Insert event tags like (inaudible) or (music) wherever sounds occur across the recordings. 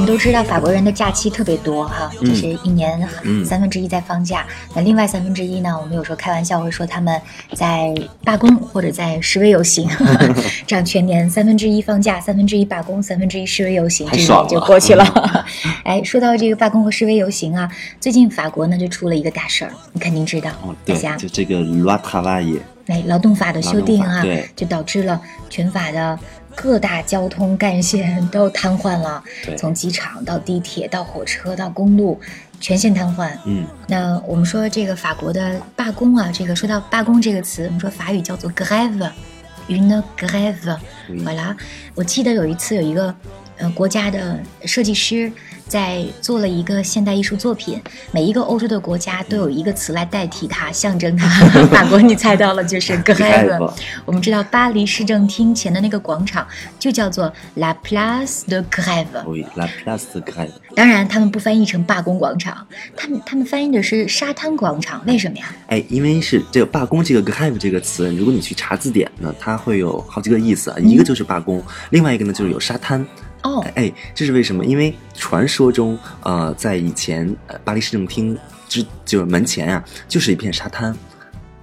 们都知道法国人的假期特别多哈，嗯就是一年嗯三分之一在放假，那另外三分之一呢，我们有时候开玩笑会说他们在罢工或者在示威游行，(laughs) 这样全年三分之一放假，三分之一罢工，三分之一示威游行，这一年就过去了。(laughs) 哎，说到这个罢工和示威游行啊，最近法国呢就出了一个大事儿，你肯定知道，哦，对大家，就这个 loi travail，哎，劳动法的修订啊就导致了全法的各大交通干线都瘫痪了，从机场到地铁到火车到公路，全线瘫痪。嗯，那我们说这个法国的罢工啊，这个说到罢工这个词，我们说法语叫做 grève，une grève。嗯好啦，我记得有一次有一个呃国家的设计师在做了一个现代艺术作品，每一个欧洲的国家都有一个词来代替它，象征它。(laughs) 法国你猜到了，就是 (laughs) grève 我们知道巴黎市政厅前的那个广场就叫做 La Place de Grève。oui la place de grève，当然，他们不翻译成罢工广场，他们他们翻译的是沙滩广场，为什么呀？哎，因为是这个罢工这个 grave 这个词，如果你去查字典呢，它会有好几个意思啊，一个就是罢工，另外一个呢就是有沙滩。哦，哎，这是为什么？因为传说中，呃，在以前，巴黎市政厅之就是门前啊，就是一片沙滩。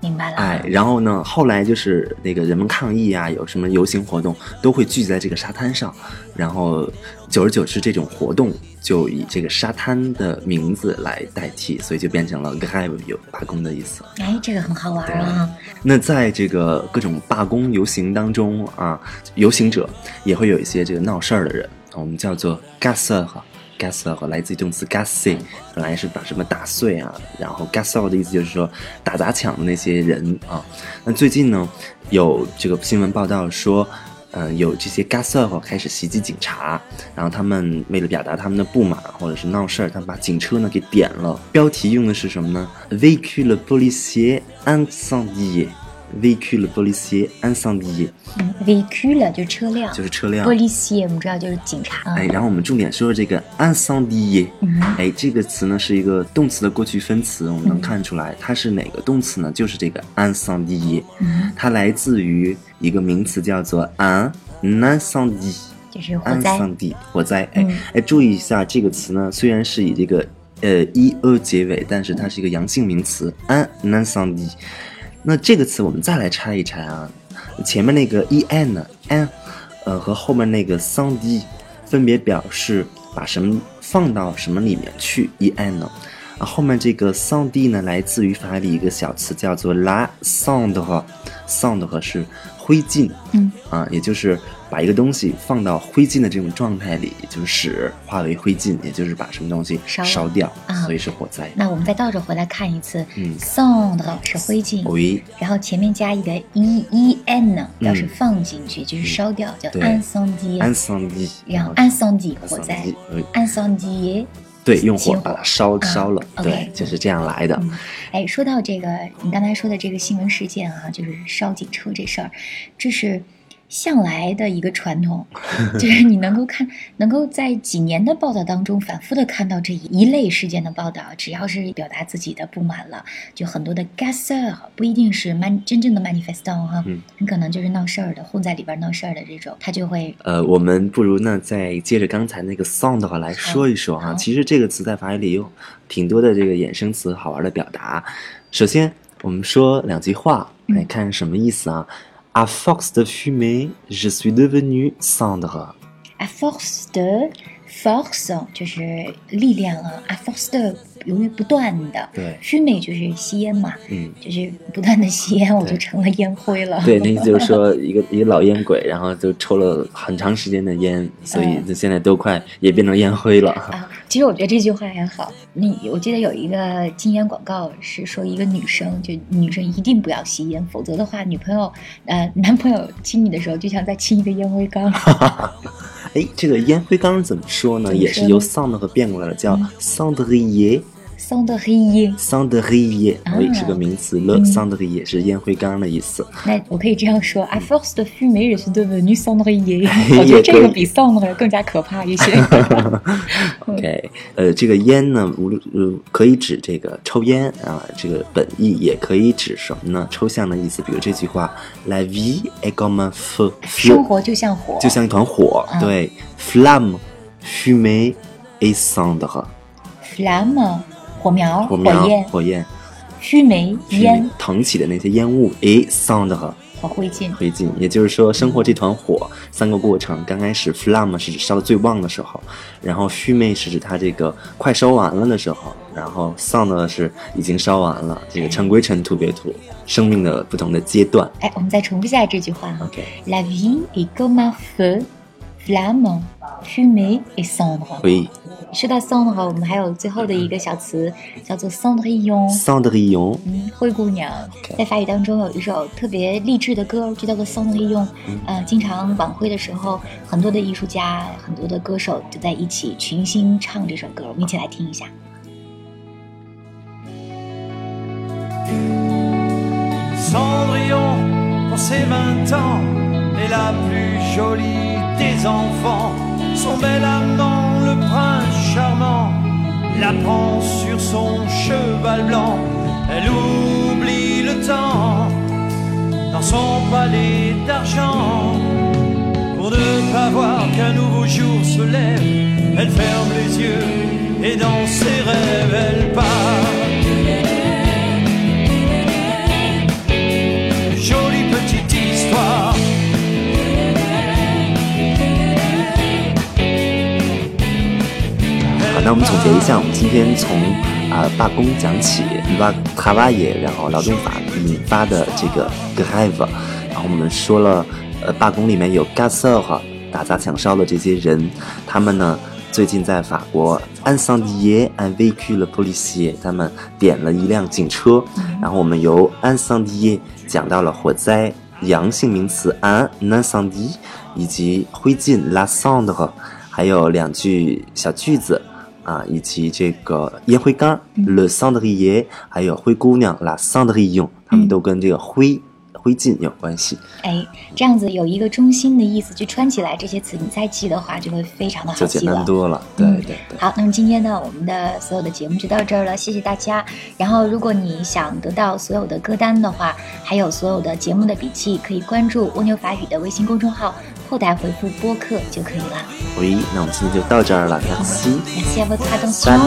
明白了。哎，然后呢，后来就是那个人们抗议啊，有什么游行活动，都会聚集在这个沙滩上，然后久而久之，这种活动就以这个沙滩的名字来代替，所以就变成了 grève 有罢工的意思。哎，这个很好玩啊。那在这个各种罢工游行当中啊，游行者也会有一些这个闹事儿的人，我们叫做 Gasser 和来自于动词 gasser，本来是把什么打碎啊，然后 gasser 的意思就是说打砸抢的那些人啊。那最近呢，有这个新闻报道说，嗯、有这些 gasser 开始袭击警察，然后他们为了表达他们的不满或者是闹事儿，他们把警车呢给点了。标题用的是什么呢？véhicule policier incendié。Véhicule policier incendié 嗯，véhicule 就是车辆，就是车辆。policier 我们知道就是警察。哎，然后我们重点说说这个 incendié，嗯哎，这个词呢是一个动词的过去分词，我们能看出来它是哪个动词呢？就是这个 incendié，嗯，它来自于一个名词叫做 un incendie。就是火灾。incendie 火灾，哎、嗯哎，注意一下这个词呢，虽然是以这个呃 eo 结尾，但是它是一个阳性名词 un incendie。那这个词我们再来拆一拆啊，前面那个 e n 呢 n，呃和后面那个 s o n d 分别表示把什么放到什么里面去 e n 呢？啊，后面这个 sound 呢，来自于法语一个小词叫做 la cendre，cendre 是灰烬，嗯啊，也就是把一个东西放到灰烬的这种状态里，就是使化为灰烬，也就是把什么东西烧掉，啊所以是火灾。那我们再倒着回来看一次嗯，cendre 是灰烬，喂，然后前面加一个 e e n 呢，表示嗯放进去，就是烧掉，叫对 incendie。incendie，然后 incendie 火灾 incendie，呃，incendie。对，用火火把它烧啊烧了对，就是这样来的。嗯，哎，说到这个，你刚才说的这个新闻事件啊，就是烧警车这事儿，这是向来的一个传统，(laughs) 就是你能够看，能够在几年的报道当中反复的看到这一类事件的报道，只要是表达自己的不满了，就很多的 gasseur 不一定是 man 真正的 manifestant 哈，嗯很可能就是闹事儿的，混在里边闹事儿的这种，他就会呃，我们不如呢再接着刚才那个 sound 的话来说一说好哈。其实这个词在法语里有挺多的这个衍生词，好玩的表达。首先，我们说两句话，嗯来看什么意思啊？À force de fumer, je suis devenu cendre。à force de force 就是力量啊啊 force de 由于不断的对 fume 就是吸烟嘛，嗯，就是不断的吸烟，我就成了烟灰了。对，那意思就是说一个一个老烟鬼，然后就抽了很长时间的烟，所以就现在都快也变成烟灰了。啊，其实我觉得这句话还好。你我记得有一个禁烟广告是说，一个女生就女生一定不要吸烟，否则的话，女朋友呃男朋友亲你的时候就像在亲一个烟灰缸。(laughs) 哎，这个烟灰缸怎么说呢？也是由 sound 和变过来了，叫 cendrier。桑德黑耶。cendrier，啊也是个名词，le cendrier 是烟灰缸的意思。那我可以这样说，à force de fumer, je suis devenu cendrier。我觉得这个比 cendre 更加可怕一些。OK，呃，这个烟呢，无论呃可以指这个抽烟啊，这个本意也可以指什么呢？抽象的意思，比如这句话，La vie est comme un feu，生活就像火，就像一团火，嗯对，flamme fumée et cendre，flamme 火苗、火苗、焰、火焰、fumer 烟。腾起的那些烟雾诶 s o u n d 和灰烬。灰烬，也就是说，生活这团火三个过程，刚开始 flamme 是指烧的最旺的时候，然后 fumée 是指它这个快烧完了的时候，然后呢是已经烧完了，这个尘归尘，土归土，生命的不同的阶段。哎，我们再重复一下这句话啊。OK，La vie est comme un feu, flamme, fumée et cendre。oui 说到 cendre，我们还有最后的一个小词叫做 cendrillon。，cendrillon，嗯，灰姑娘在法语当中有一首特别励志的歌，就叫做《Cendrillon》。嗯呃，经常晚会的时候，很多的艺术家、很多的歌手就在一起群星唱这首歌，我们一起来听一下。Cendrillon, pour ses vingt ans, est la plus jolie des enfants. Son bel amant, le prince charmant, la prend sur son cheval blanc. Elle oublie le temps dans son palais d'argent. Pour ne pas voir qu'un nouveau jour se lève, elle ferme les yeux et dans ses rêves elle part. 好，那我们总结一下，我们今天从啊、罢工讲起，把卡瓦耶，然后劳动法引发的这个 grève，然后我们说了，呃，罢工里面有 g a s e r 打砸抢烧的这些人，他们呢最近在法国 incendier un véhicule policier，他们点了一辆警车，然后我们由 incendier 讲到了火灾。阳性名词 un incendie 以及灰烬 la cendre，还有两句小句子啊，以及这个烟灰缸、le cendrier，还有灰姑娘 la cendrillon，它们都跟这个灰、灰烬有关系，哎，这样子有一个中心的意思去串起来这些词，你再记的话就会非常的好就简记了。单多了。对对，好，那么今天呢，我们的所有的节目就到这儿了，谢谢大家。然后，如果你想得到所有的歌单的话，还有所有的节目的笔记，可以关注蜗牛法语的微信公众号，后台回复播客就可以了。喂，那我们今天就到这儿了，merci。Merci à votre attention.